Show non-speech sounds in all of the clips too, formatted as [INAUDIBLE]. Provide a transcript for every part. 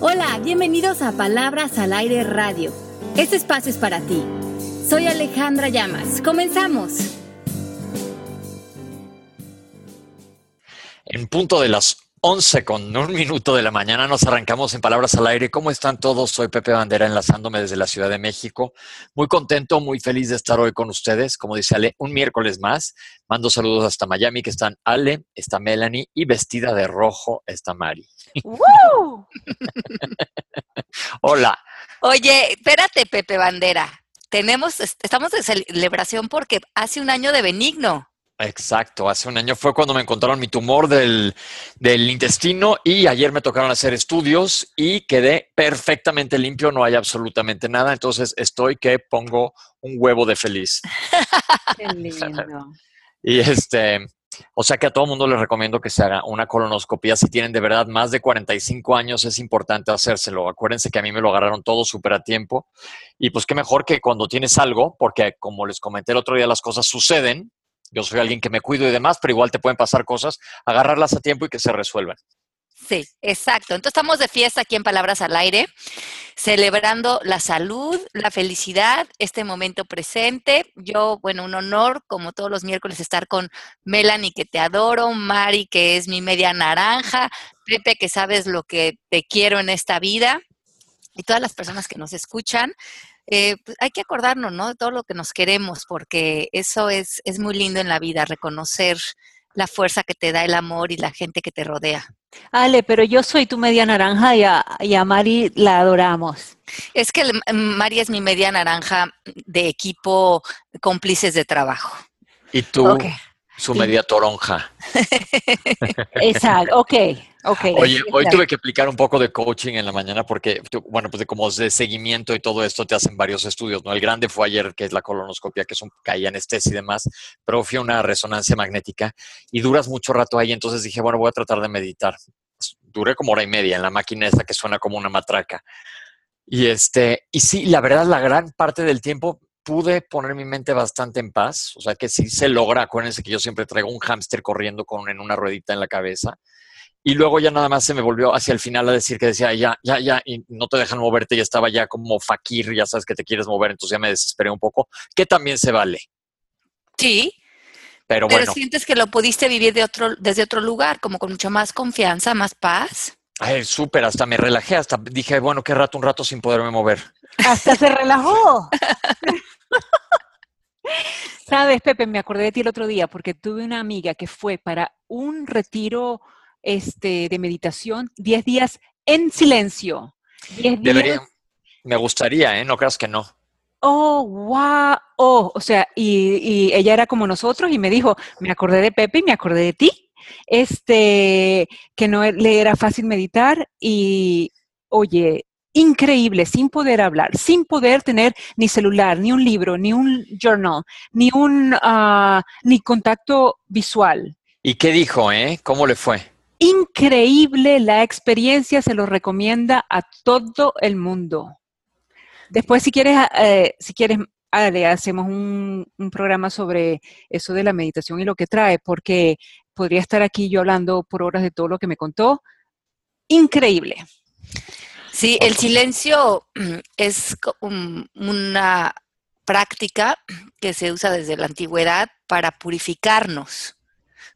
Hola, bienvenidos a Palabras al Aire Radio. Este espacio es para ti. Soy Alejandra Llamas. Comenzamos. En punto de las 11 con un minuto de la mañana nos arrancamos en Palabras al Aire. ¿Cómo están todos? Soy Pepe Bandera enlazándome desde la Ciudad de México. Muy contento, muy feliz de estar hoy con ustedes. Como dice Ale, un miércoles más. Mando saludos hasta Miami, que están Ale, está Melanie y vestida de rojo está Mari. [LAUGHS] Hola. Oye, espérate, Pepe Bandera. Tenemos, estamos de celebración porque hace un año de benigno. Exacto, hace un año fue cuando me encontraron mi tumor del, intestino y ayer me tocaron hacer estudios y quedé perfectamente limpio, no hay absolutamente nada, entonces estoy que pongo un huevo de feliz. [LAUGHS] Qué lindo. y este, o sea que a todo mundo les recomiendo que se haga una colonoscopia. Si tienen de verdad más de 45 años, es importante hacérselo. Acuérdense que a mí me lo agarraron todo súper a tiempo. Y pues qué mejor que cuando tienes algo, porque como les comenté el otro día, las cosas suceden yo soy alguien que me cuido y demás, pero igual te pueden pasar cosas, agarrarlas a tiempo y que se resuelvan. Sí, exacto. Entonces estamos de fiesta aquí en Palabras al Aire, celebrando la salud, la felicidad, este momento presente. Yo, bueno, un honor, como todos los miércoles, estar con Melanie, que te adoro, Mari, que es mi media naranja, Pepe, que sabes lo que te quiero en esta vida, y todas las personas que nos escuchan. Eh, pues, hay que acordarnos, ¿no? De todo lo que nos queremos, porque eso es, es muy lindo en la vida, reconocer la fuerza que te da el amor y la gente que te rodea. Ale, pero yo soy tu media naranja y a, y a Mari la adoramos. Es que Mari es mi media naranja de equipo cómplices de trabajo. ¿Y tú? Su media toronja. [LAUGHS] Exacto, ok, ok. Oye, hoy tuve que aplicar un poco de coaching en la mañana porque, bueno, pues de como de seguimiento y todo esto te hacen varios estudios, ¿no? El grande fue ayer, que es la colonoscopia, que es un caía anestesia y demás, pero fui a una resonancia magnética y duras mucho rato ahí, entonces dije, bueno, voy a tratar de meditar. Duré como hora y media en la máquina esta que suena como una matraca. Y este, y sí, la verdad, la gran parte del tiempo pude poner mi mente bastante en paz, o sea que sí se logra, acuérdense que yo siempre traigo un hámster corriendo con en una ruedita en la cabeza, y luego ya nada más se me volvió hacia el final a decir que decía, ya, ya, ya, y no te dejan moverte, y estaba ya como fakir, ya sabes que te quieres mover, entonces ya me desesperé un poco, que también se vale. Sí. Pero, Pero sientes que lo pudiste vivir de otro, desde otro lugar, como con mucha más confianza, más paz. Ay, súper, hasta me relajé, hasta dije, bueno, qué rato, un rato sin poderme mover. Hasta se relajó. [LAUGHS] Sabes, Pepe, me acordé de ti el otro día porque tuve una amiga que fue para un retiro este, de meditación 10 días en silencio. Debería, me gustaría, ¿eh? No creas que no. Oh, wow. Oh, o sea, y, y, ella era como nosotros y me dijo, me acordé de Pepe y me acordé de ti. Este, que no le era fácil meditar y, oye, increíble, sin poder hablar, sin poder tener ni celular, ni un libro, ni un journal, ni un ah, ni contacto visual. ¿Y qué dijo, eh? ¿Cómo le fue? Increíble la experiencia, se lo recomienda a todo el mundo. Después, si quieres, eh, si quieres, hacemos un, un programa sobre eso de la meditación y lo que trae, porque podría estar aquí yo hablando por horas de todo lo que me contó. Increíble. Sí, el silencio [CLEARS THROAT] es una práctica [CLEARS THROAT] que se usa desde la antigüedad para purificarnos,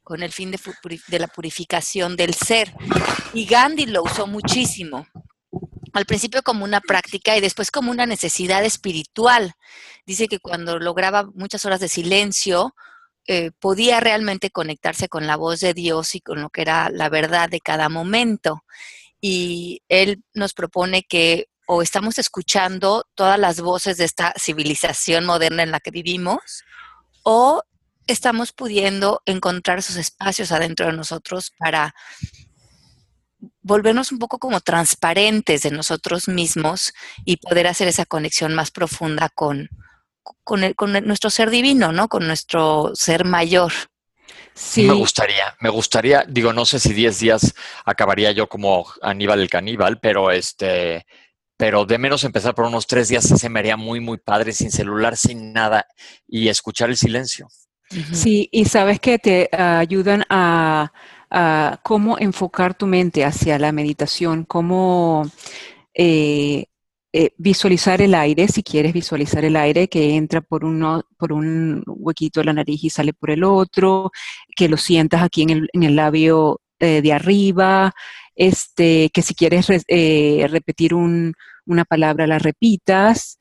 con el fin de, la purificación del ser. Y Gandhi lo usó muchísimo. Al principio como una práctica y después como una necesidad espiritual. Dice que cuando lograba muchas horas de silencio, eh, podía realmente conectarse con la voz de Dios y con lo que era la verdad de cada momento y él nos propone que o estamos escuchando todas las voces de esta civilización moderna en la que vivimos o estamos pudiendo encontrar esos espacios adentro de nosotros para volvernos un poco como transparentes de nosotros mismos y poder hacer esa conexión más profunda con, con, con nuestro ser divino, ¿no? Con nuestro ser mayor. Sí. Me gustaría, me gustaría, digo, no sé si 10 días acabaría yo como Aníbal el caníbal, pero este, pero de menos empezar por unos tres días se me haría muy, muy padre, sin celular, sin nada, y escuchar el silencio. Sí, y sabes que te ayudan a, ah, cómo enfocar tu mente hacia la meditación, cómo eh, eh, visualizar el aire, si quieres visualizar el aire que entra por, uno, por un huequito de la nariz y sale por el otro, que lo sientas aquí en el, labio eh, de arriba, este, que si quieres repetir una palabra la repitas,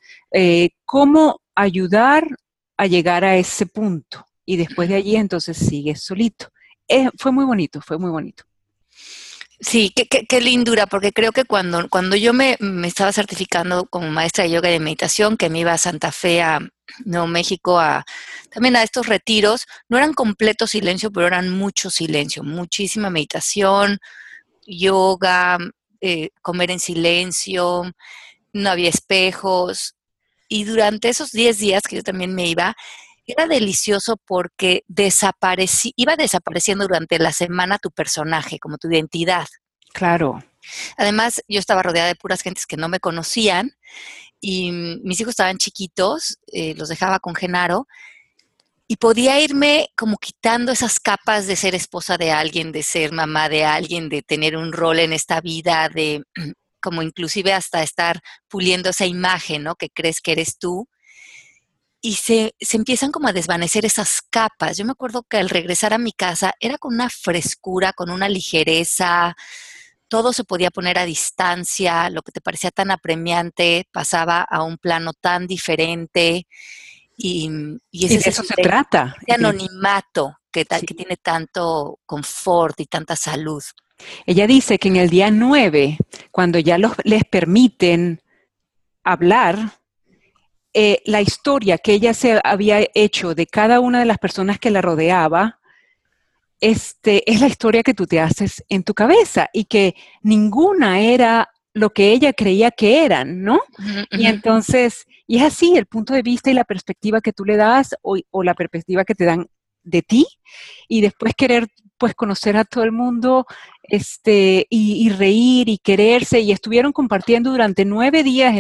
cómo ayudar a llegar a ese punto y después de allí entonces sigues solito. fue muy bonito, fue muy bonito. Sí, qué, qué, lindura, porque creo que cuando, cuando yo me, estaba certificando como maestra de yoga y de meditación, que me iba a Santa Fe, a Nuevo México, a, también a estos retiros, no eran completo silencio, pero eran mucho silencio, muchísima meditación, yoga, eh, comer en silencio, no había espejos. Y durante esos 10 días que yo también me iba, era delicioso porque desaparecí, iba desapareciendo durante la semana tu personaje, como tu identidad. Claro. Además, yo estaba rodeada de puras gentes que no me conocían y mis hijos estaban chiquitos, eh, los dejaba con Genaro y podía irme como quitando esas capas de ser esposa de alguien, de ser mamá de alguien, de tener un rol en esta vida, de [CLEARS THROAT] como inclusive hasta estar puliendo esa imagen, ¿no? Que crees que eres tú y se, empiezan como a desvanecer esas capas. Yo me acuerdo que al regresar a mi casa era con una frescura, con una ligereza, todo se podía poner a distancia, lo que te parecía tan apremiante pasaba a un plano tan diferente. Y, y, ese eso se trata. Anonimato que, que tiene tanto confort y tanta salud. Ella dice que en el día 9, cuando ya los, les permiten hablar, eh, la historia que ella se había hecho de cada una de las personas que la rodeaba, este, es la historia que tú te haces en tu cabeza y que ninguna era lo que ella creía que eran, ¿no? Y entonces, y es así el punto de vista y la perspectiva que tú le das o, o la perspectiva que te dan de ti y después querer pues conocer a todo el mundo este, y, reír y quererse y estuvieron compartiendo durante nueve días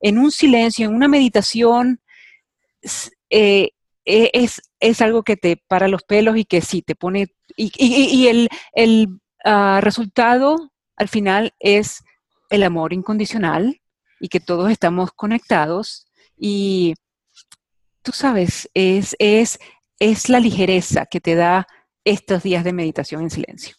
en, un silencio, en una meditación. Eh, e, es, es, algo que te para los pelos y que sí te pone, y, el, el ah, resultado al final es el amor incondicional y que todos estamos conectados y tú sabes, es, es, es la ligereza que te da estos días de meditación en silencio.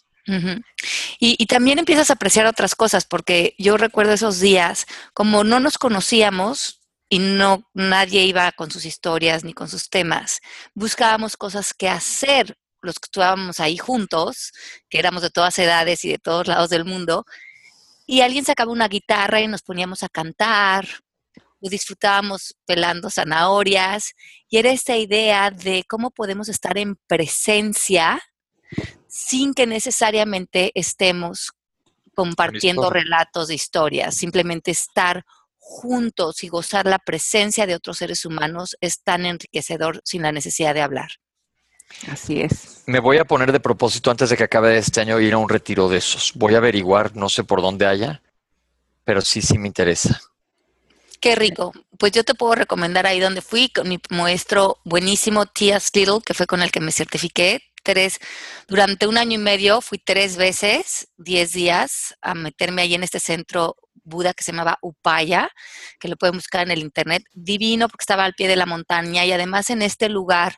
Y, también empiezas a apreciar otras cosas, porque yo recuerdo esos días, como no nos conocíamos y no nadie iba con sus historias ni con sus temas, buscábamos cosas que hacer los que estábamos ahí juntos, que éramos de todas edades y de todos lados del mundo, y alguien sacaba una guitarra y nos poníamos a cantar, o disfrutábamos pelando zanahorias, y era esta idea de cómo podemos estar en presencia sin que necesariamente estemos compartiendo relatos de historias, simplemente estar juntos y gozar la presencia de otros seres humanos es tan enriquecedor sin la necesidad de hablar. Así es. Me voy a poner de propósito antes de que acabe este año ir a un retiro de esos. Voy a averiguar, no sé por dónde haya, pero sí, sí me interesa. Qué rico. Pues yo te puedo recomendar ahí donde fui con mi maestro buenísimo, Tias Little, que fue con el que me certifiqué. Durante un año y medio fui tres veces, diez días, a meterme ahí en este centro Buda que se llamaba Upaya, que lo pueden buscar en el internet. Divino porque estaba al pie de la montaña y además en este lugar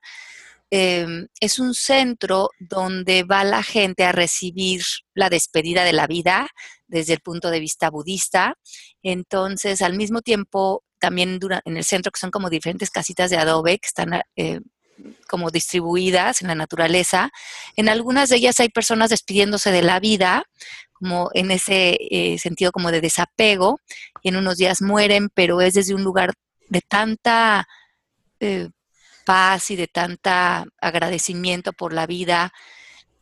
Em, es un centro donde va la gente a recibir la despedida de la vida desde el punto de vista budista. Entonces, al mismo tiempo, también en el centro, que son como diferentes casitas de adobe que están eh, como distribuidas en la naturaleza, en algunas de ellas hay personas despidiéndose de la vida, como en ese eh, sentido como de desapego, y en unos días mueren, pero es desde un lugar de tanta eh, paz y de tanta agradecimiento por la vida,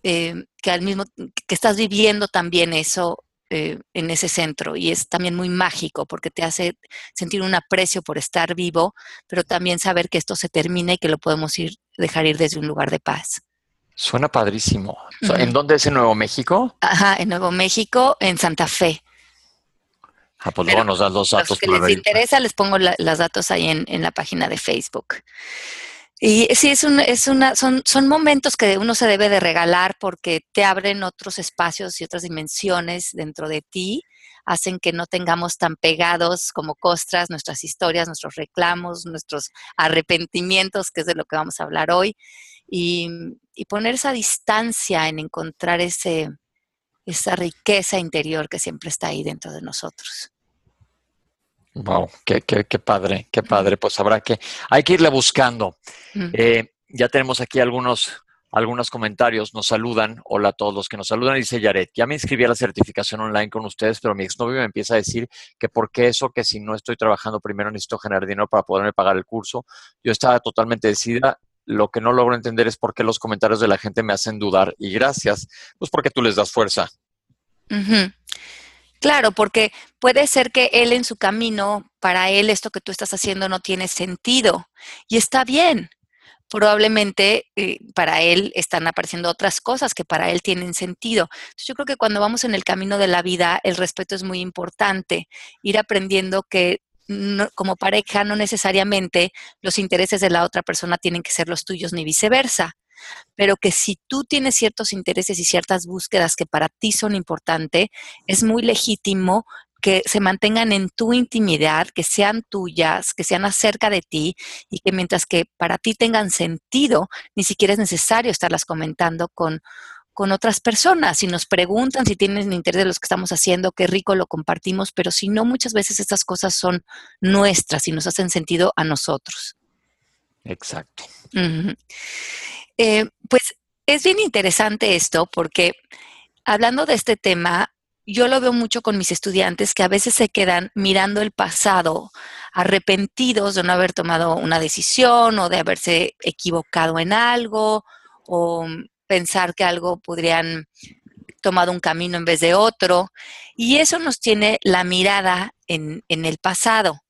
eh, que al mismo que estás viviendo también eso eh, en ese centro y es también muy mágico porque te hace sentir un aprecio por estar vivo, pero también saber que esto se termina y que lo podemos ir dejar ir desde un lugar de paz. Suena padrísimo. ¿En dónde es en Nuevo México? Ajá, en Nuevo México, en Santa Fe. Ah, pues luego nos das los datos. Los que les interesa, les pongo los datos ahí en, en la página de Facebook. Y sí, es, un, es una, son, son momentos que uno se debe de regalar porque te abren otros espacios y otras dimensiones dentro de ti, hacen que no tengamos tan pegados como costras nuestras historias, nuestros reclamos, nuestros arrepentimientos, que es de lo que vamos a hablar hoy, y, y poner esa distancia en encontrar ese, esa riqueza interior que siempre está ahí dentro de nosotros. Wow, qué, qué, qué, padre, qué padre. Pues habrá que, hay que irle buscando. Eh, ya tenemos aquí algunos, algunos comentarios. Nos saludan. Hola a todos los que nos saludan. Dice Yaret, ya me inscribí a la certificación online con ustedes, pero mi exnovio me empieza a decir que por qué eso, que si no estoy trabajando primero necesito generar dinero para poderme pagar el curso. Yo estaba totalmente decidida. Lo que no logro entender es por qué los comentarios de la gente me hacen dudar. Y gracias, pues porque tú les das fuerza. Claro, porque puede ser que él en su camino, para él esto que tú estás haciendo no tiene sentido y está bien. Probablemente eh, para él están apareciendo otras cosas que para él tienen sentido. yo creo que cuando vamos en el camino de la vida, el respeto es muy importante. Ir aprendiendo que como pareja no necesariamente los intereses de la otra persona tienen que ser los tuyos ni viceversa pero que si tú tienes ciertos intereses y ciertas búsquedas que para ti son importantes, es muy legítimo que se mantengan en tu intimidad, que sean tuyas, que sean acerca de ti y que mientras que para ti tengan sentido, ni siquiera es necesario estarlas comentando con, con otras personas. Si nos preguntan si tienen interés de lo que estamos haciendo, qué rico lo compartimos, pero si no, muchas veces estas cosas son nuestras y nos hacen sentido a nosotros. Exacto. Eh, pues es bien interesante esto porque hablando de este tema, yo lo veo mucho con mis estudiantes que a veces se quedan mirando el pasado, arrepentidos de no haber tomado una decisión o de haberse equivocado en algo o pensar que algo podrían tomado un camino en vez de otro. Y eso nos tiene la mirada en, en el pasado.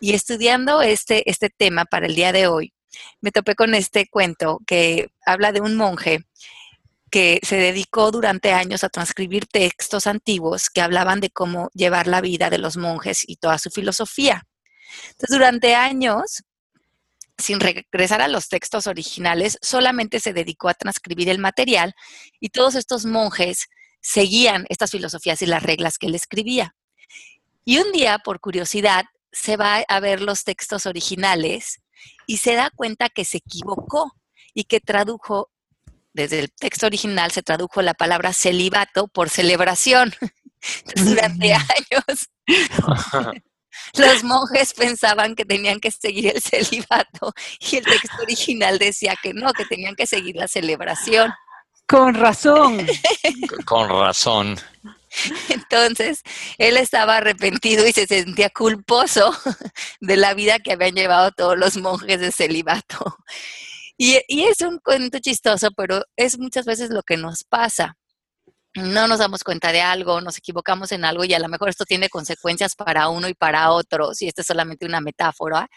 Y estudiando este, este tema para el día de hoy, me topé con este cuento que habla de un monje que se dedicó durante años a transcribir textos antiguos que hablaban de cómo llevar la vida de los monjes y toda su filosofía. Entonces, durante años, sin regresar a los textos originales, solamente se dedicó a transcribir el material y todos estos monjes seguían estas filosofías y las reglas que él escribía. Y un día, por curiosidad, se va a ver los textos originales y se da cuenta que se equivocó y que tradujo, desde el texto original se tradujo la palabra celibato por celebración. [LAUGHS] durante años [LAUGHS] los monjes pensaban que tenían que seguir el celibato y el texto original decía que no, que tenían que seguir la celebración. Con razón. Con razón. [LAUGHS] Entonces, él estaba arrepentido y se sentía culposo [LAUGHS] de la vida que habían llevado todos los monjes de celibato. Y, es un cuento chistoso, pero es muchas veces lo que nos pasa. No nos damos cuenta de algo, nos equivocamos en algo y a lo mejor esto tiene consecuencias para uno y para otro, si esta es solamente una metáfora.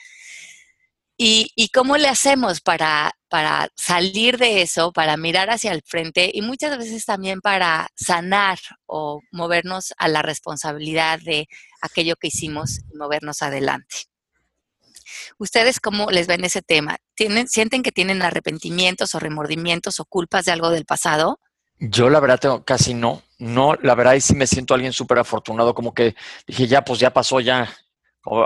¿Y, cómo le hacemos para, para salir de eso, para mirar hacia el frente y muchas veces también para sanar o movernos a la responsabilidad de aquello que hicimos y movernos adelante? ¿Ustedes cómo les ven ese tema? ¿Tienen, ¿Sienten que tienen arrepentimientos o remordimientos o culpas de algo del pasado? Yo la verdad tengo, casi no. No, la verdad sí me siento alguien súper afortunado, como que dije, ya, pues ya pasó, ya,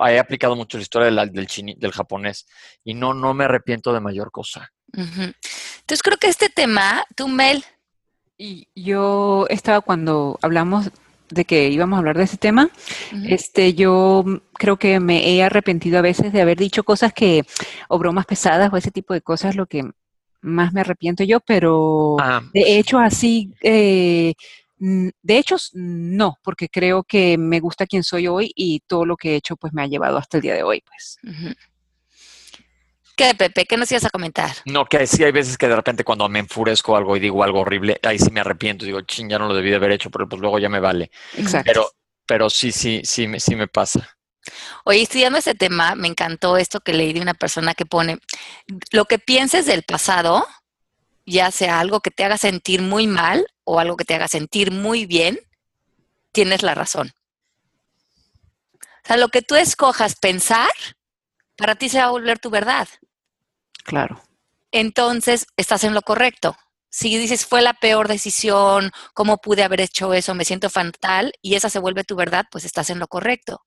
he aplicado mucho la historia del, del japonés y no, no me arrepiento de mayor cosa. Entonces creo que este tema, tú Mel. Y yo estaba cuando hablamos de que íbamos a hablar de ese tema, este, yo creo que me he arrepentido a veces de haber dicho cosas que, o bromas pesadas o ese tipo de cosas, lo que más me arrepiento yo, pero ah, de hecho así eh, de hecho, no, porque creo que me gusta quien soy hoy y todo lo que he hecho pues me ha llevado hasta el día de hoy, pues. ¿Qué, Pepe? ¿Qué nos ibas a comentar? No, que sí hay veces que de repente cuando me enfurezco algo y digo algo horrible, ahí sí me arrepiento, digo, ching, ya no lo debí de haber hecho, pero pues luego ya me vale. Exacto. Pero, pero sí, sí, sí, sí me pasa. Oye, estudiando este tema, me encantó esto que leí de una persona que pone, lo que pienses del pasado, ya sea algo que te haga sentir muy mal o algo que te haga sentir muy bien, tienes la razón. O sea, lo que tú escojas pensar, para ti se va a volver tu verdad. Claro. Entonces, estás en lo correcto. Si dices, fue la peor decisión, ¿cómo pude haber hecho eso? Me siento fatal y esa se vuelve tu verdad, pues estás en lo correcto.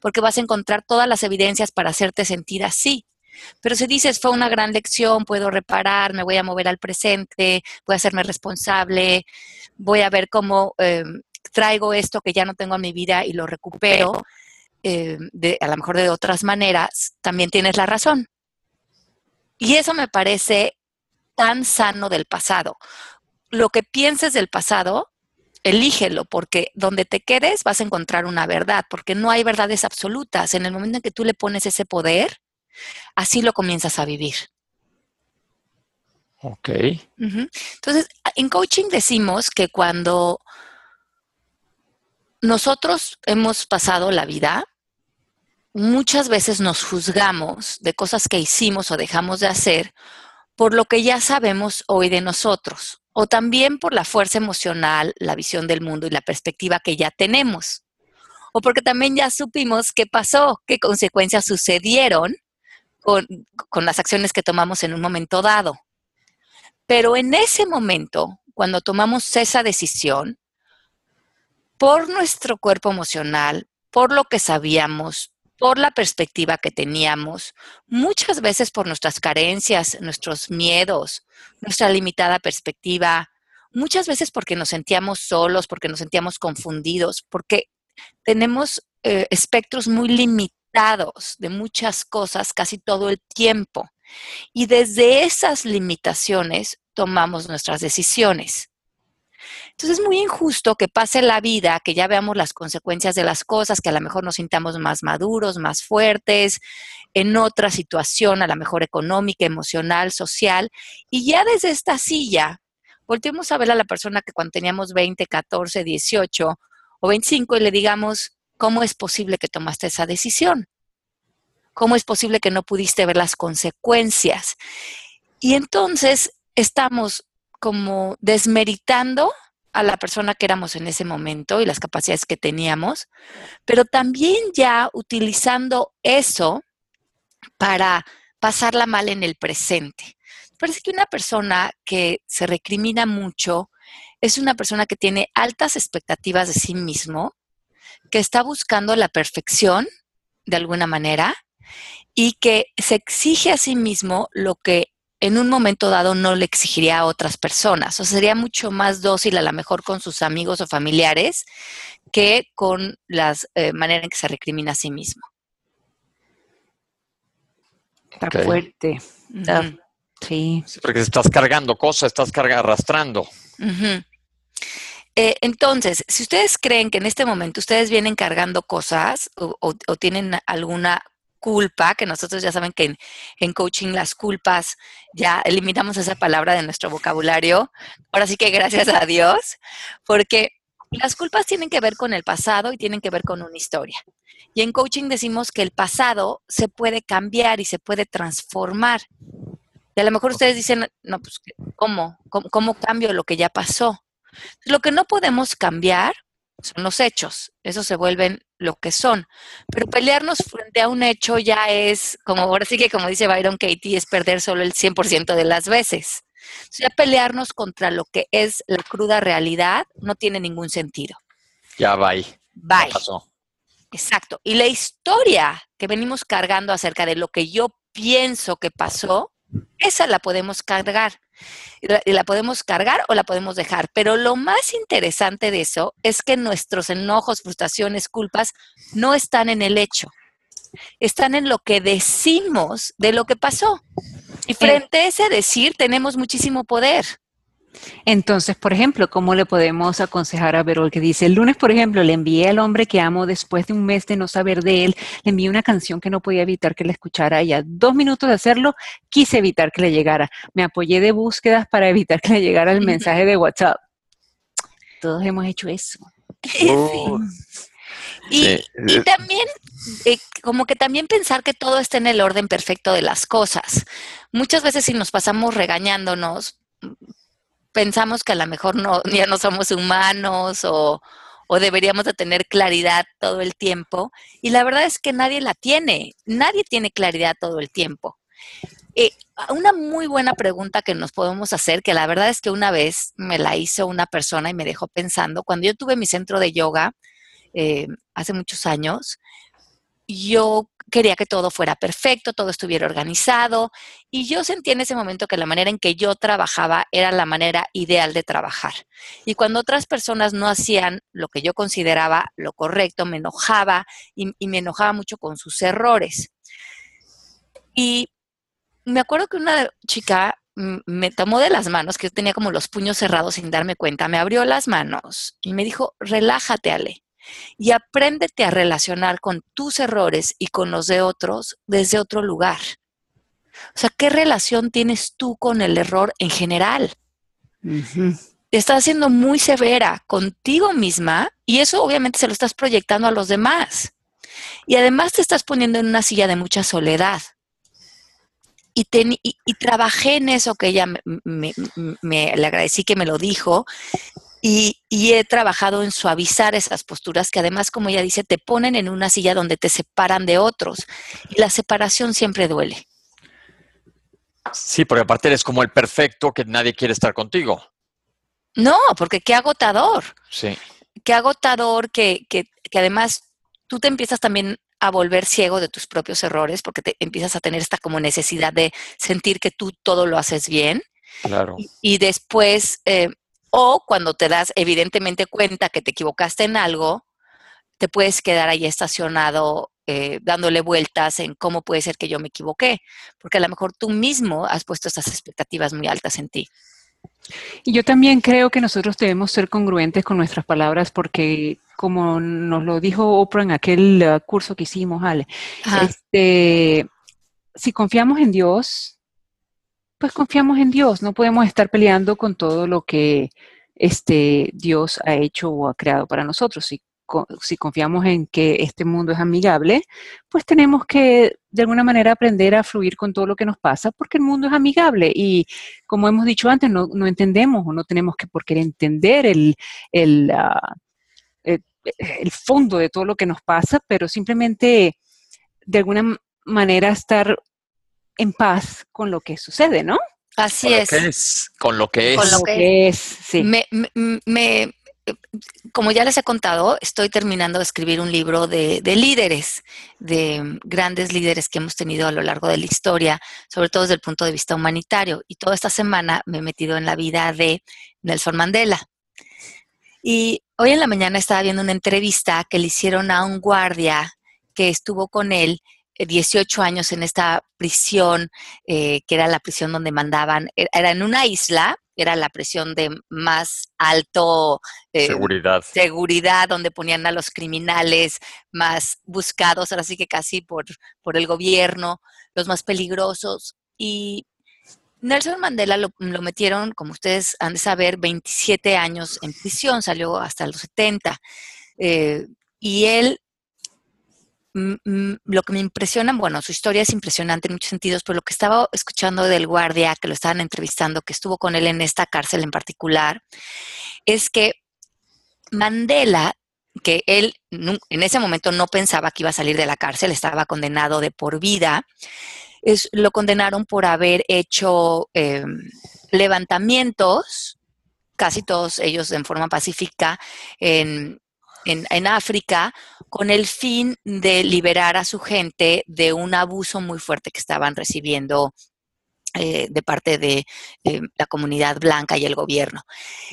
Porque vas a encontrar todas las evidencias para hacerte sentir así. Pero si dices, fue una gran lección, puedo reparar, me voy a mover al presente, voy a hacerme responsable, voy a ver cómo eh, traigo esto que ya no tengo en mi vida y lo recupero, eh, de, a lo mejor de otras maneras, también tienes la razón. Y eso me parece tan sano del pasado. Lo que pienses del pasado, elígelo, porque donde te quedes vas a encontrar una verdad, porque no hay verdades absolutas. En el momento en que tú le pones ese poder, así lo comienzas a vivir. Ok. Entonces, en coaching decimos que cuando nosotros hemos pasado la vida, muchas veces nos juzgamos de cosas que hicimos o dejamos de hacer por lo que ya sabemos hoy de nosotros, o también por la fuerza emocional, la visión del mundo y la perspectiva que ya tenemos, o porque también ya supimos qué pasó, qué consecuencias sucedieron con, las acciones que tomamos en un momento dado. Pero en ese momento, cuando tomamos esa decisión, por nuestro cuerpo emocional, por lo que sabíamos, por la perspectiva que teníamos, muchas veces por nuestras carencias, nuestros miedos, nuestra limitada perspectiva, muchas veces porque nos sentíamos solos, porque nos sentíamos confundidos, porque tenemos eh, espectros muy limitados de muchas cosas casi todo el tiempo. Y desde esas limitaciones tomamos nuestras decisiones. Entonces es muy injusto que pase la vida, que ya veamos las consecuencias de las cosas, que a lo mejor nos sintamos más maduros, más fuertes, en otra situación, a lo mejor económica, emocional, social, y ya desde esta silla, volteemos a ver a la persona que cuando teníamos 20, 14, 18 o 25 y le digamos, ¿cómo es posible que tomaste esa decisión? ¿Cómo es posible que no pudiste ver las consecuencias? Y entonces estamos como desmeritando a la persona que éramos en ese momento y las capacidades que teníamos, pero también ya utilizando eso para pasarla mal en el presente. Parece que una persona que se recrimina mucho es una persona que tiene altas expectativas de sí mismo que está buscando la perfección de alguna manera y que se exige a sí mismo lo que en un momento dado no le exigiría a otras personas. O sería mucho más dócil a lo mejor con sus amigos o familiares que con las eh, maneras en que se recrimina a sí mismo. Está fuerte. sí. Porque estás cargando cosas, estás cargando, arrastrando. Eh, entonces, si ustedes creen que en este momento ustedes vienen cargando cosas o, tienen alguna culpa, que nosotros ya saben que en, coaching las culpas ya eliminamos esa palabra de nuestro vocabulario, ahora sí que gracias a Dios, porque las culpas tienen que ver con el pasado y tienen que ver con una historia. Y en coaching decimos que el pasado se puede cambiar y se puede transformar. Y a lo mejor ustedes dicen, no, pues, ¿cómo? ¿Cómo, cambio lo que ya pasó? Lo que no podemos cambiar son los hechos, esos se vuelven lo que son. Pero pelearnos frente a un hecho ya es, como ahora sí que como dice Byron Katie, es perder solo el 100% de las veces. O sea, pelearnos contra lo que es la cruda realidad no tiene ningún sentido. Ya, bye. Bye. Exacto. Y la historia que venimos cargando acerca de lo que yo pienso que pasó, esa la podemos cargar. Y la, podemos cargar o la podemos dejar. Pero lo más interesante de eso es que nuestros enojos, frustraciones, culpas no están en el hecho. Están en lo que decimos de lo que pasó. Y frente a ese decir tenemos muchísimo poder. Entonces, por ejemplo, ¿cómo le podemos aconsejar a Verol que dice, el lunes, por ejemplo, le envié al hombre que amo después de un mes de no saber de él, le envié una canción que no podía evitar que le escuchara y a dos minutos de hacerlo quise evitar que le llegara. Me apoyé de búsquedas para evitar que le llegara el mensaje de WhatsApp. Todos hemos hecho eso. [LAUGHS] Y, también, eh, como que también pensar que todo está en el orden perfecto de las cosas. Muchas veces si nos pasamos regañándonos, pensamos que a lo mejor no, [LAUGHS] ya no somos humanos o, deberíamos de tener claridad todo el tiempo. Y la verdad es que nadie la tiene, nadie tiene claridad todo el tiempo. eh, una muy buena pregunta que nos podemos hacer, que la verdad es que una vez me la hizo una persona y me dejó pensando, cuando yo tuve mi centro de yoga eh, hace muchos años, yo quería que todo fuera perfecto, todo estuviera organizado y yo sentí en ese momento que la manera en que yo trabajaba era la manera ideal de trabajar. Y cuando otras personas no hacían lo que yo consideraba lo correcto, me enojaba y, y me enojaba mucho con sus errores. Y me acuerdo que una chica me tomó de las manos, que yo tenía como los puños cerrados sin darme cuenta, me abrió las manos y me dijo, relájate, Ale, y apréndete a relacionar con tus errores y con los de otros desde otro lugar. O sea, ¿qué relación tienes tú con el error en general? Te estás haciendo muy severa contigo misma y eso obviamente se lo estás proyectando a los demás. Y además te estás poniendo en una silla de mucha soledad y, trabajé en eso que ella me, le agradecí que me lo dijo. Y, he trabajado en suavizar esas posturas que además, como ella dice, te ponen en una silla donde te separan de otros. Y la separación siempre duele. Sí, porque aparte eres como el perfecto que nadie quiere estar contigo. No, porque qué agotador. Sí. Qué agotador que, que, que además tú te empiezas también a volver ciego de tus propios errores porque te empiezas a tener esta como necesidad de sentir que tú todo lo haces bien. Claro. Y, después, eh, o cuando te das evidentemente cuenta que te equivocaste en algo, te puedes quedar ahí estacionado eh, dándole vueltas en cómo puede ser que yo me equivoqué, porque a lo mejor tú mismo has puesto estas expectativas muy altas en ti. Y yo también creo que nosotros debemos ser congruentes con nuestras palabras porque, como nos lo dijo Oprah en aquel uh, curso que hicimos, Ale, este, si confiamos en Dios, pues confiamos en Dios. No podemos estar peleando con todo lo que este, Dios ha hecho o ha creado para nosotros. Si si confiamos en que este mundo es amigable, pues tenemos que de alguna manera aprender a fluir con todo lo que nos pasa porque el mundo es amigable y como hemos dicho antes, no, entendemos o no tenemos que por qué entender el, ah, el, el fondo de todo lo que nos pasa, pero simplemente de alguna manera estar en paz con lo que sucede, ¿no? Así es. Con lo que es. Con lo que es, sí. me, como ya les he contado, estoy terminando de escribir un libro de, líderes, de grandes líderes que hemos tenido a lo largo de la historia, sobre todo desde el punto de vista humanitario. Y toda esta semana me he metido en la vida de Nelson Mandela. Y hoy en la mañana estaba viendo una entrevista que le hicieron a un guardia que estuvo con él 18 eh, años en esta prisión, eh, que era la prisión donde mandaban, era en una isla era la presión de más alto eh, seguridad. seguridad, donde ponían a los criminales más buscados, ahora sí que casi por, por el gobierno, los más peligrosos. Y Nelson Mandela lo, metieron, como ustedes han de saber, 27 años en prisión, salió hasta los 70. Eh, y él lo que me impresiona, bueno, su historia es impresionante en muchos sentidos, pero lo que estaba escuchando del guardia, que lo estaban entrevistando, que estuvo con él en esta cárcel en particular, es que Mandela, que él en ese momento no pensaba que iba a salir de la cárcel, estaba condenado de por vida, es, lo condenaron por haber hecho em, levantamientos, casi todos ellos en forma pacífica, en, en, África con el fin de liberar a su gente de un abuso muy fuerte que estaban recibiendo eh, de parte de la comunidad blanca y el gobierno.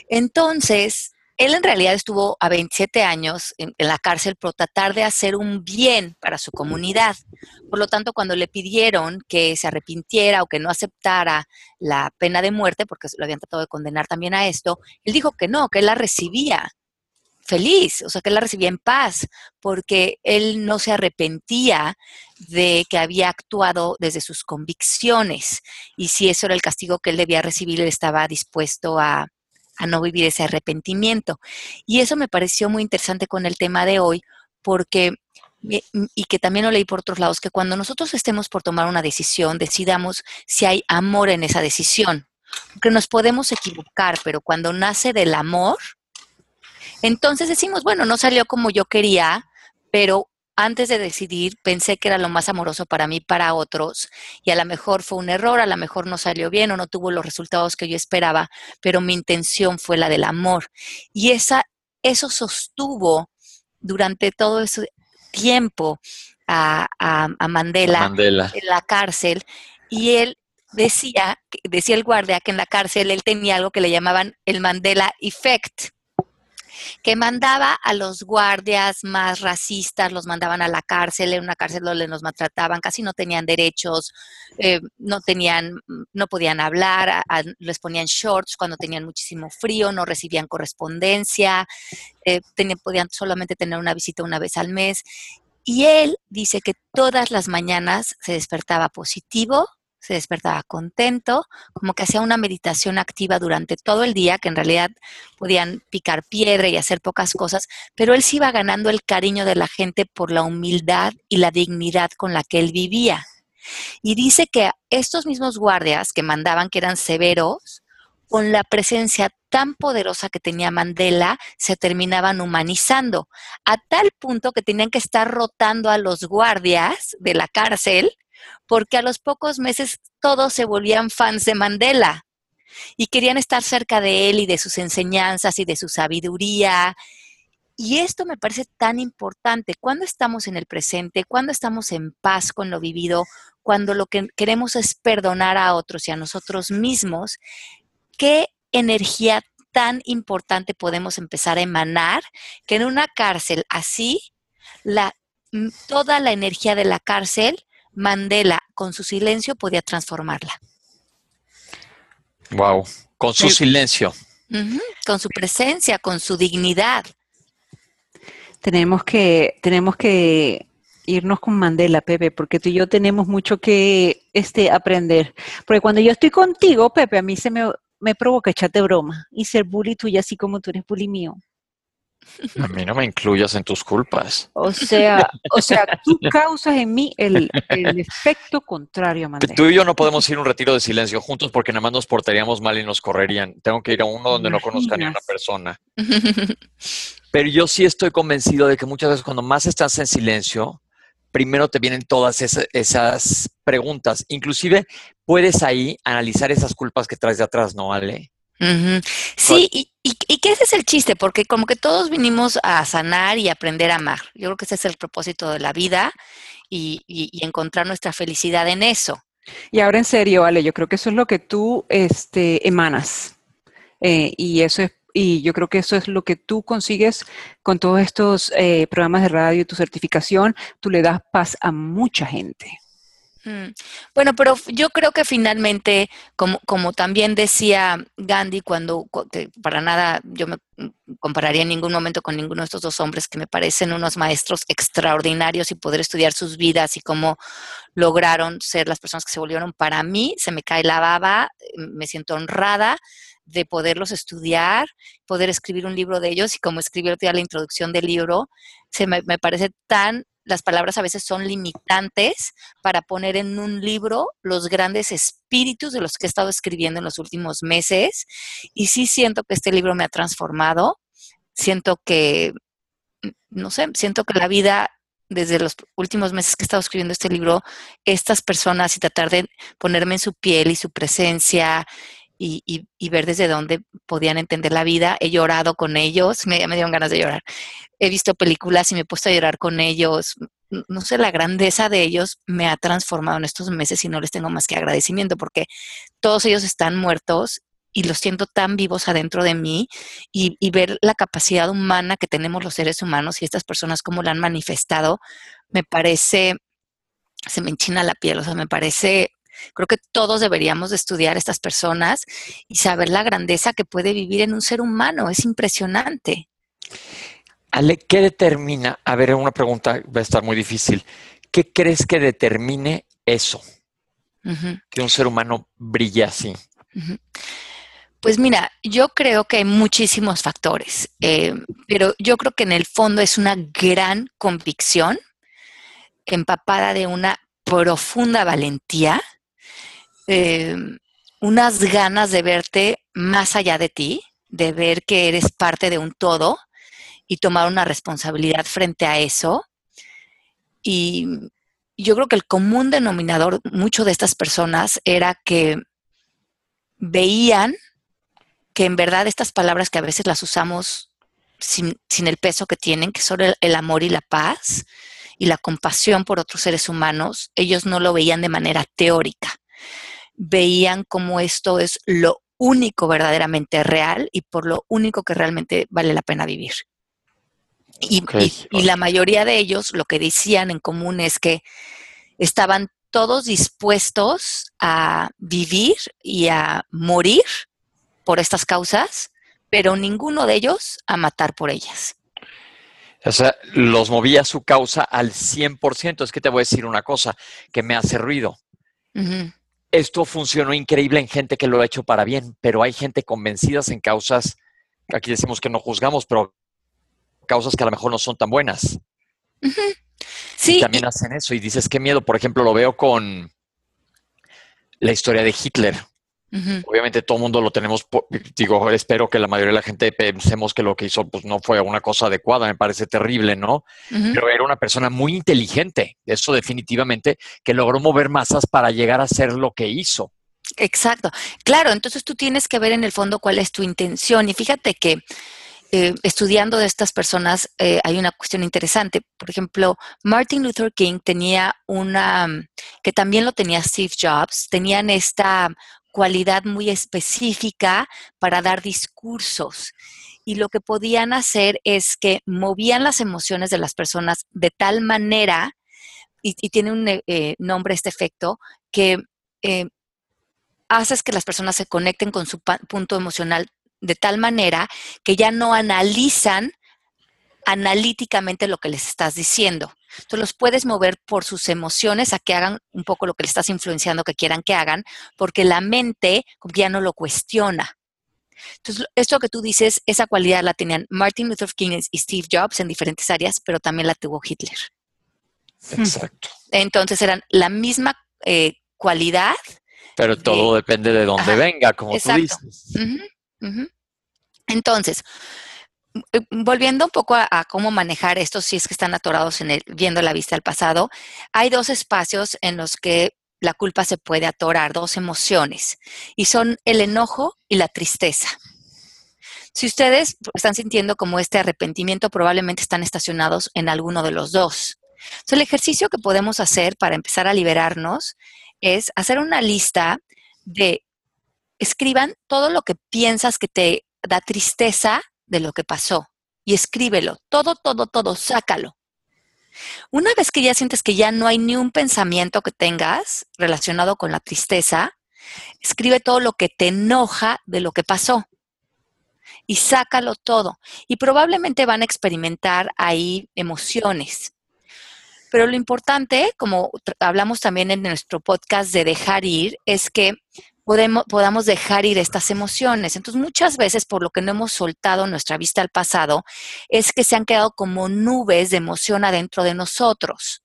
Entonces, él en realidad estuvo a 27 años en, la cárcel por tratar de hacer un bien para su comunidad. Por lo tanto, cuando le pidieron que se arrepintiera o que no aceptara la pena de muerte, porque lo habían tratado de condenar también a esto, él dijo que no, que él la recibía feliz, o sea, que él la recibía en paz, porque él no se arrepentía de que había actuado desde sus convicciones. Y si eso era el castigo que él debía recibir, él estaba dispuesto a, no vivir ese arrepentimiento. Y eso me pareció muy interesante con el tema de hoy, porque y que también lo leí por otros lados, que cuando nosotros estemos por tomar una decisión, decidamos si hay amor en esa decisión. Porque nos podemos equivocar, pero cuando nace del amor, entonces decimos, bueno, no salió como yo quería, pero antes de decidir pensé que era lo más amoroso para mí, para otros, y a lo mejor fue un error, a lo mejor no salió bien o no tuvo los resultados que yo esperaba, pero mi intención fue la del amor. Y esa, eso sostuvo durante todo ese tiempo a, Mandela, en la cárcel, y él decía, decía el guardia que en la cárcel él tenía algo que le llamaban el Mandela Effect que mandaba a los guardias más racistas, los mandaban a la cárcel, en una cárcel donde los maltrataban, casi no tenían derechos, eh, no tenían, no podían hablar, les ponían shorts cuando tenían muchísimo frío, no recibían correspondencia, eh, podían solamente tener una visita una vez al mes. Y él dice que todas las mañanas se despertaba positivo, se despertaba contento, como que hacía una meditación activa durante todo el día, que en realidad podían picar piedra y hacer pocas cosas, pero él se iba ganando el cariño de la gente por la humildad y la dignidad con la que él vivía. Y dice que estos mismos guardias que mandaban, que eran severos, con la presencia tan poderosa que tenía Mandela, se terminaban humanizando, a tal punto que tenían que estar rotando a los guardias de la cárcel porque a los pocos meses todos se volvían fans de Mandela y querían estar cerca de él y de sus enseñanzas y de su sabiduría. Y esto me parece tan importante. Cuando estamos en el presente, cuando estamos en paz con lo vivido, cuando lo que queremos es perdonar a otros y a nosotros mismos, qué energía tan importante podemos empezar a emanar que en una cárcel así, toda la energía de la cárcel Mandela con su silencio podía transformarla. Wow, con su silencio. Con su presencia, con su dignidad. Tenemos que, tenemos que irnos con Mandela, Pepe, porque tú y yo tenemos mucho que este, aprender. Porque cuando yo estoy contigo, Pepe, a mí se me, me provoca echarte broma y ser bully tuya así como tú eres bully mío. A mí no me incluyas en tus culpas. O sea, o sea, tú causas en mí el, efecto contrario, Mandela. Tú y yo no podemos ir a un retiro de silencio juntos porque nada más nos portaríamos mal y nos correrían. Tengo que ir a uno donde no conozca ni a una persona. Pero yo sí estoy convencido de que muchas veces cuando más estás en silencio, primero te vienen todas esas, preguntas. Inclusive puedes ahí analizar esas culpas que traes de atrás, ¿no, Ale? Sí, y, y, que ese es el chiste, porque como que todos vinimos a sanar y aprender a amar. Yo creo que ese es el propósito de la vida y, encontrar nuestra felicidad en eso. Y ahora en serio, Ale, yo creo que eso es lo que tú este, emanas. Eh, y eso es y yo creo que eso es lo que tú consigues con todos estos eh, programas de radio, tu certificación, tú le das paz a mucha gente. Mm. Bueno, pero yo creo que finalmente, como, como también decía Gandhi, cuando para nada yo me compararía en ningún momento con ninguno de estos dos hombres que me parecen unos maestros extraordinarios y poder estudiar sus vidas y cómo lograron ser las personas que se volvieron para mí, se me cae la baba, me siento honrada de poderlos estudiar, poder escribir un libro de ellos y como escribí la introducción del libro, se me parece tan las palabras a veces son limitantes para poner en un libro los grandes espíritus de los que he estado escribiendo en los últimos meses. Y sí siento que este libro me ha transformado. Siento que, mm, no sé, siento que la vida desde los últimos meses que he estado escribiendo este libro, estas personas y tratar de ponerme en su piel y su presencia y, ver desde dónde podían entender la vida. He llorado con ellos, me, dieron ganas de llorar. He visto películas y me he puesto a llorar con ellos. No sé, la grandeza de ellos me ha transformado en estos meses y no les tengo más que agradecimiento porque todos ellos están muertos y los siento tan vivos adentro de mí y, y ver la capacidad humana que tenemos los seres humanos y estas personas como la han manifestado, me parece, se me enchina la piel, o sea, me parece Creo que todos deberíamos de estudiar a estas personas y saber la grandeza que puede vivir en un ser humano. Es impresionante. Ale, ¿qué determina? A ver, una pregunta va a estar muy difícil. ¿Qué crees que determine eso? Que un ser humano brille así. Pues mira, yo creo que hay muchísimos factores, eh, pero yo creo que en el fondo es una gran convicción empapada de una profunda valentía eh, unas ganas de verte más allá de ti, de ver que eres parte de un todo y tomar una responsabilidad frente a eso. y yo creo que el común denominador, mucho de estas personas, era que veían que en verdad estas palabras que a veces las usamos sin, el peso que tienen, que son el, amor y la paz y la compasión por otros seres humanos, ellos no lo veían de manera teórica. Veían como esto es lo único verdaderamente real y por lo único que realmente vale la pena vivir. Y, y, la mayoría de ellos lo que decían en común es que estaban todos dispuestos a vivir y a morir por estas causas, pero ninguno de ellos a matar por ellas. O sea, los movía su causa al 100%. Es que te voy a decir una cosa que me hace ruido. Esto funcionó increíble en gente que lo ha hecho para bien, pero hay gente convencidas en causas, aquí decimos que no juzgamos, pero causas que a lo mejor no son tan buenas. Sí. Y también hacen eso y dices, qué miedo. Por ejemplo, lo veo con la historia de Hitler. Obviamente todo el mundo lo tenemos, digo, espero que la mayoría de la gente pensemos que lo que hizo pues no fue una cosa adecuada, me parece terrible, ¿no? Pero era una persona muy inteligente, eso definitivamente, que logró mover masas para llegar a hacer lo que hizo. Exacto, claro, entonces tú tienes que ver en el fondo cuál es tu intención y fíjate que eh, estudiando de estas personas eh, hay una cuestión interesante. Por ejemplo, Martin Luther King tenía una, que también lo tenía Steve Jobs, tenían esta cualidad muy específica para dar discursos. Y lo que podían hacer es que movían las emociones de las personas de tal manera, y, tiene un eh, nombre este efecto, que haces que las personas se conecten con su punto emocional de tal manera que ya no analizan analíticamente lo que les estás diciendo. Entonces los puedes mover por sus emociones a que hagan un poco lo que le estás influenciando que quieran que hagan, porque la mente ya no lo cuestiona. Entonces, esto que tú dices, esa cualidad la tenían Martin Luther King y Steve Jobs en diferentes áreas, pero también la tuvo Hitler. Exacto. Entonces eran la misma eh, cualidad. Pero todo depende de dónde venga, como tú dices. Entonces, volviendo un poco a, cómo manejar esto, si es que están atorados en viendo la vista al pasado, hay dos espacios en los que la culpa se puede atorar, dos emociones, y son el enojo y la tristeza. Si ustedes están sintiendo como este arrepentimiento, probablemente están estacionados en alguno de los dos. El ejercicio que podemos hacer para empezar a liberarnos es hacer una lista de escriban todo lo que piensas que te da tristeza de lo que pasó y escríbelo, todo, todo, todo, sácalo. Una vez que ya sientes que ya no hay ni un pensamiento que tengas relacionado con la tristeza, escribe todo lo que te enoja de lo que pasó y sácalo todo. Y probablemente van a experimentar ahí emociones. Pero lo importante, como hablamos también en nuestro podcast de dejar ir, es que podamos dejar ir estas emociones. Entonces, muchas veces por lo que no hemos soltado nuestra vista al pasado, es que se han quedado como nubes de emoción adentro de nosotros.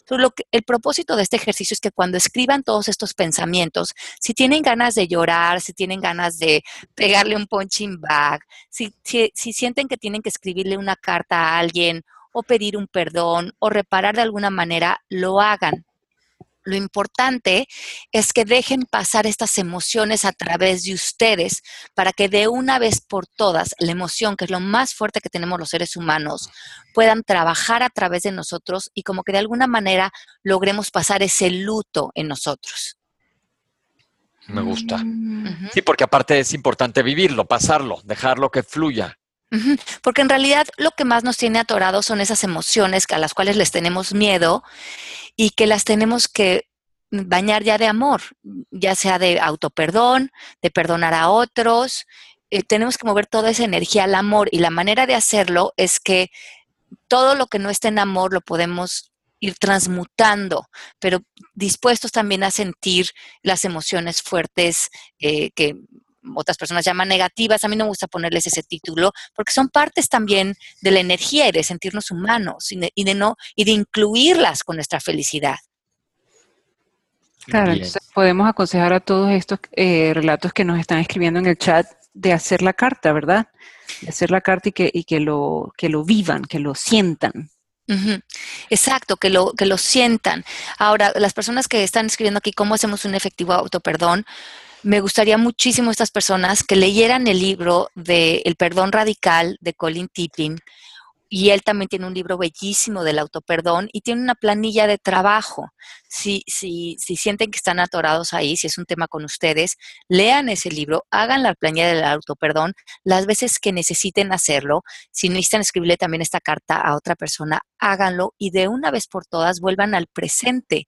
Entonces, lo que, el propósito de este ejercicio es que cuando escriban todos estos pensamientos, si tienen ganas de llorar, si tienen ganas de pegarle un punching bag, si, si sienten que tienen que escribirle una carta a alguien o pedir un perdón o reparar de alguna manera, lo hagan lo importante es que dejen pasar estas emociones a través de ustedes para que de una vez por todas la emoción, que es lo más fuerte que tenemos los seres humanos, puedan trabajar a través de nosotros y como que de alguna manera logremos pasar ese luto en nosotros. Me gusta. Mm. Sí, porque aparte es importante vivirlo, pasarlo, dejarlo que fluya. Porque en realidad lo que más nos tiene atorados son esas emociones a las cuales les tenemos miedo y que las tenemos que bañar ya de amor, ya sea de autoperdón, de perdonar a otros. Eh, tenemos que mover toda esa energía al amor y la manera de hacerlo es que todo lo que no esté en amor lo podemos ir transmutando, pero dispuestos también a sentir las emociones fuertes eh, que otras personas llaman negativas, a mí no me gusta ponerles ese título, porque son partes también de la energía y de sentirnos humanos y de, no, y de incluirlas con nuestra felicidad. Claro, entonces podemos aconsejar a todos estos eh, relatos que nos están escribiendo en el chat de hacer la carta, ¿verdad? De hacer la carta y que, y que, lo, que lo vivan, que lo sientan. Exacto, que lo, que lo sientan. Ahora, las personas que están escribiendo aquí cómo hacemos un efectivo autoperdón, me gustaría muchísimo estas personas que leyeran el libro de El perdón radical de Colin Tipping. Y él también tiene un libro bellísimo del autoperdón y tiene una planilla de trabajo. Si, si, si sienten que están atorados ahí, si es un tema con ustedes, lean ese libro, hagan la planilla del autoperdón las veces que necesiten hacerlo. Si necesitan escribirle también esta carta a otra persona, háganlo y de una vez por todas vuelvan al presente,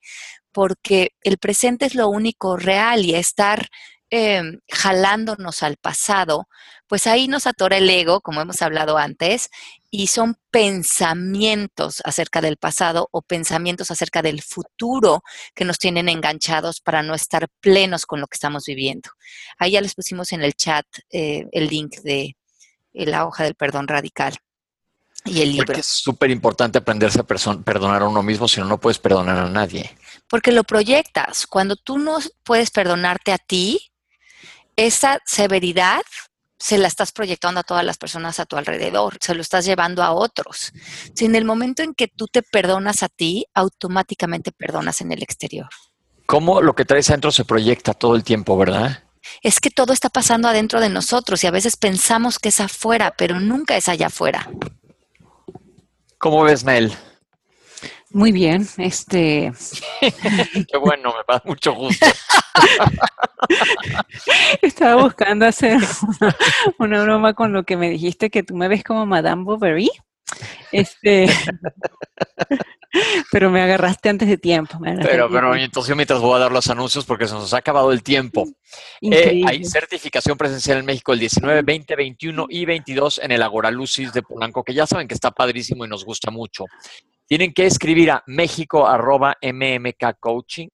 porque el presente es lo único real y estar em, jalándonos al pasado, pues ahí nos atora el ego, como hemos hablado antes, y son pensamientos acerca del pasado o pensamientos acerca del futuro que nos tienen enganchados para no estar plenos con lo que estamos viviendo. Ahí ya les pusimos en el chat eh, el link de la hoja del perdón radical y el libro. Porque es súper importante aprenderse a perdonar a uno mismo, si no, no puedes perdonar a nadie. Porque lo proyectas. Cuando tú no puedes perdonarte a ti, esa severidad se la estás proyectando a todas las personas a tu alrededor, se lo estás llevando a otros. Si en el momento en que tú te perdonas a ti, automáticamente perdonas en el exterior. ¿Cómo lo que traes adentro se proyecta todo el tiempo, verdad? Es que todo está pasando adentro de nosotros y a veces pensamos que es afuera, pero nunca es allá afuera. ¿Cómo ves, Mel? Muy bien, este. [LAUGHS] Qué bueno, me da mucho gusto. [LAUGHS] Estaba buscando hacer una, broma con lo que me dijiste que tú me ves como Madame Bovary. Este. [LAUGHS] Pero me agarraste antes de tiempo. Pero, pero entonces yo mientras voy a dar los anuncios porque se nos ha acabado el tiempo. Eh, hay certificación presencial en México el 19, 20, 21 y 22 en el Agora Lucis de Polanco, que ya saben que está padrísimo y nos gusta mucho. Tienen que escribir a mexico.mmkcoaching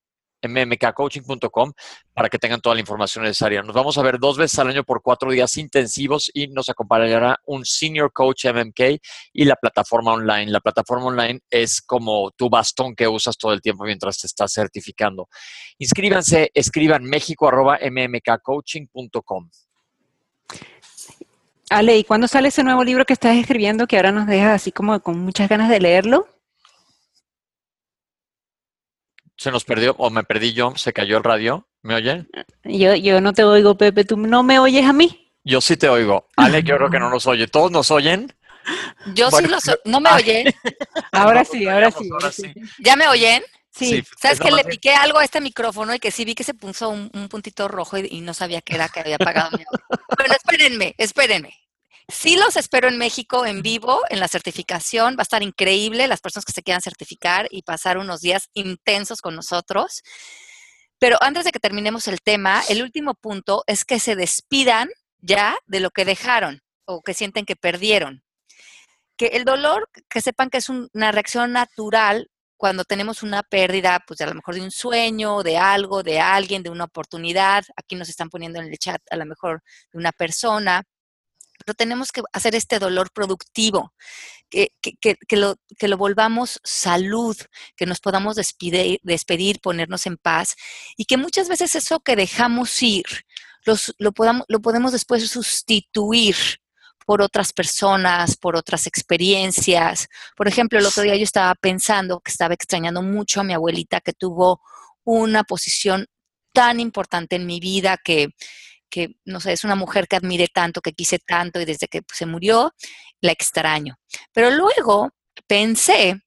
mmkcoaching.com para que tengan toda la información necesaria. Nos vamos a ver dos veces al año por cuatro días intensivos y nos acompañará un senior coach MMK y la plataforma online. La plataforma online es como tu bastón que usas todo el tiempo mientras te estás certificando. Inscríbanse, escriban mexico.mmkcoaching.com. Ale, ¿y cuándo sale ese nuevo libro que estás escribiendo que ahora nos deja así como con muchas ganas de leerlo? Se nos perdió o me perdí yo, se cayó el radio. ¿Me oyen? Yo, yo no te oigo, Pepe. ¿Tú no me oyes a mí? Yo sí te oigo. Ale, yo creo que no nos oye. ¿Todos nos oyen? Yo sí los ¿No me oyen? [LAUGHS] ahora sí, ahora sí, ¿Ya me oyen? Sí. ¿Sabes que le piqué algo a este micrófono y que sí vi que se puso un, puntito rojo y, no sabía que era que había apagado mi Bueno, espérenme, espérenme. Sí los espero en México en vivo, en la certificación. Va a estar increíble las personas que se quieran certificar y pasar unos días intensos con nosotros. Pero antes de que terminemos el tema, el último punto es que se despidan ya de lo que dejaron o que sienten que perdieron. Que el dolor, que sepan que es una reacción natural cuando tenemos una pérdida, pues a lo mejor de un sueño, de algo, de alguien, de una oportunidad. Aquí nos están poniendo en el chat a lo mejor de una persona pero tenemos que hacer este dolor productivo, que, lo, que lo volvamos salud, que nos podamos despedir, despedir, ponernos en paz y que muchas veces eso que dejamos ir, lo, podamos, lo podemos después sustituir por otras personas, por otras experiencias. Por ejemplo, el otro día yo estaba pensando que estaba extrañando mucho a mi abuelita que tuvo una posición tan importante en mi vida que, que, no sé, es una mujer que admiré tanto, que quise tanto y desde que se murió, la extraño. Pero luego pensé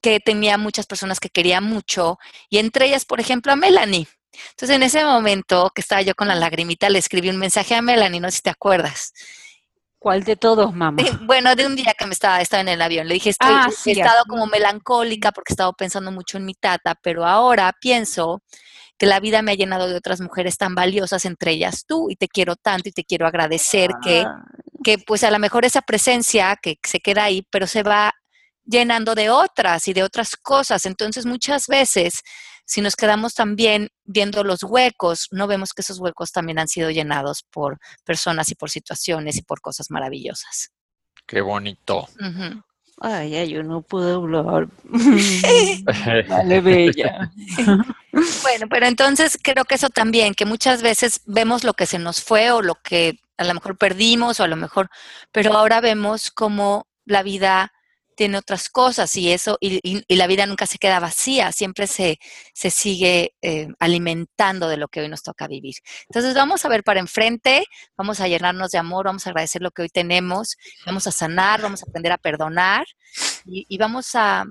que tenía muchas personas que quería mucho y entre ellas, por ejemplo, a Melanie. Entonces, en ese momento que estaba yo con la lagrimita, le escribí un mensaje a Melanie, no sé si te acuerdas. ¿Cuál de todos, mamá? [LAUGHS] Bueno, de un día que me estaba, estaba en el avión. Le dije, estoy, ah, he estado como melancólica porque he estado pensando mucho en mi tata, pero ahora pienso que la vida me ha llenado de otras mujeres tan valiosas, entre ellas tú, y te quiero tanto y te quiero agradecer que, ah. que pues a lo mejor esa presencia que se queda ahí, pero se va llenando de otras y de otras cosas. Entonces muchas veces, si nos quedamos también viendo los huecos, no vemos que esos huecos también han sido llenados por personas y por situaciones y por cosas maravillosas. Qué bonito. Ay, ay, yo no puedo hablar. [LAUGHS] [LAUGHS] Vale, bella. [LAUGHS] bueno, pero entonces creo que eso también, que muchas veces vemos lo que se nos fue o lo que a lo mejor perdimos o a lo mejor, pero ahora vemos cómo la vida tiene otras cosas y eso, y, la vida nunca se queda vacía, siempre se, se sigue eh, alimentando de lo que hoy nos toca vivir. Entonces vamos a ver para enfrente, vamos a llenarnos de amor, vamos a agradecer lo que hoy tenemos, vamos a sanar, vamos a aprender a perdonar y, vamos a,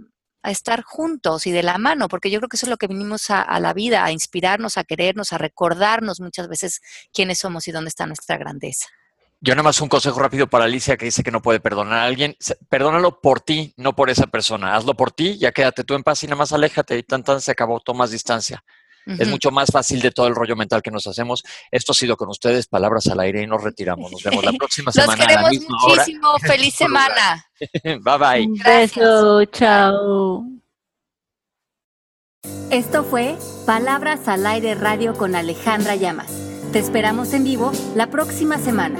estar juntos y de la mano, porque yo creo que eso es lo que vinimos a, a, la vida, a inspirarnos, a querernos, a recordarnos muchas veces quiénes somos y dónde está nuestra grandeza. Yo nada más un consejo rápido para Alicia que dice que no puede perdonar a alguien. Perdónalo por ti, no por esa persona. Hazlo por ti, ya quédate tú en paz y nada más aléjate y tan tan se acabó, tomas distancia. Es mucho más fácil de todo el rollo mental que nos hacemos. Esto ha sido con ustedes, palabras al aire y nos retiramos. Nos vemos la [LAUGHS] próxima semana. Nos queremos muchísimo. [LAUGHS] Feliz semana. [LAUGHS] bye bye. Un beso, chao. Esto fue Palabras al aire radio con Alejandra Llamas. Te esperamos en vivo la próxima semana.